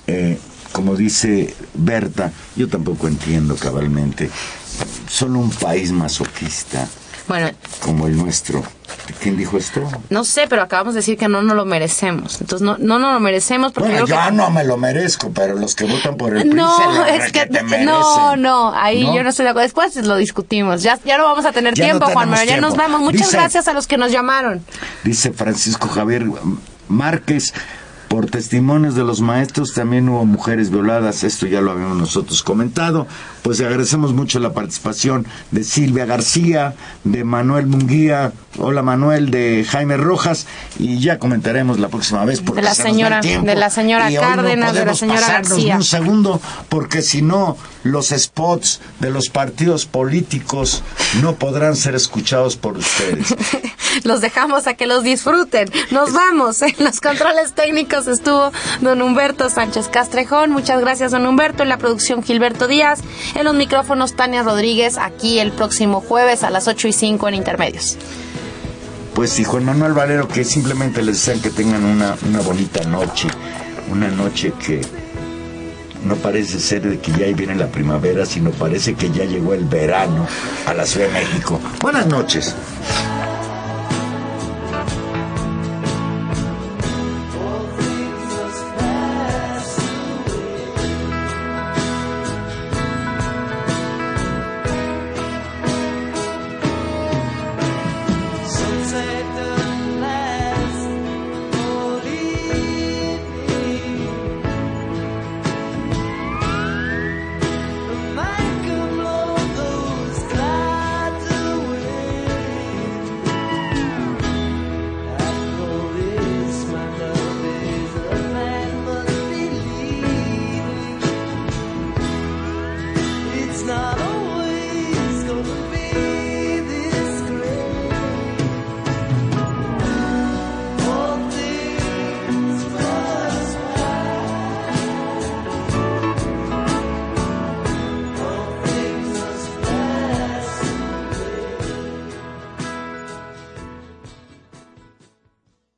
B: eh, como dice Berta, yo tampoco entiendo cabalmente. Solo un país masoquista bueno, como el nuestro. ¿Quién dijo esto?
A: No sé, pero acabamos de decir que no nos lo merecemos. Entonces no no nos lo merecemos porque
B: bueno, yo no me lo merezco, pero los que votan por el no, es que,
A: no, no, ahí yo no estoy de acuerdo. Después lo discutimos. Ya ya no vamos a tener tiempo, Juan Manuel. Ya nos vamos. Muchas gracias a los que nos llamaron.
B: Dice Francisco Javier Márquez por testimonios de los maestros también hubo mujeres violadas, esto ya lo habíamos nosotros comentado. Pues agradecemos mucho la participación de Silvia García, de Manuel Munguía, hola Manuel, de Jaime Rojas, y ya comentaremos la próxima vez.
A: Porque de la señora, de la señora Cárdenas, de la señora García.
B: Un segundo, porque si no, los spots de los partidos políticos no podrán ser escuchados por ustedes.
A: los dejamos a que los disfruten. Nos vamos. En los controles técnicos estuvo don Humberto Sánchez Castrejón. Muchas gracias, don Humberto. En la producción, Gilberto Díaz. En los micrófonos, Tania Rodríguez. Aquí el próximo jueves a las 8 y 5 en Intermedios.
B: Pues y Juan Manuel Valero, que simplemente les desean que tengan una, una bonita noche. Una noche que no parece ser de que ya viene la primavera, sino parece que ya llegó el verano a la Ciudad de México. Buenas noches.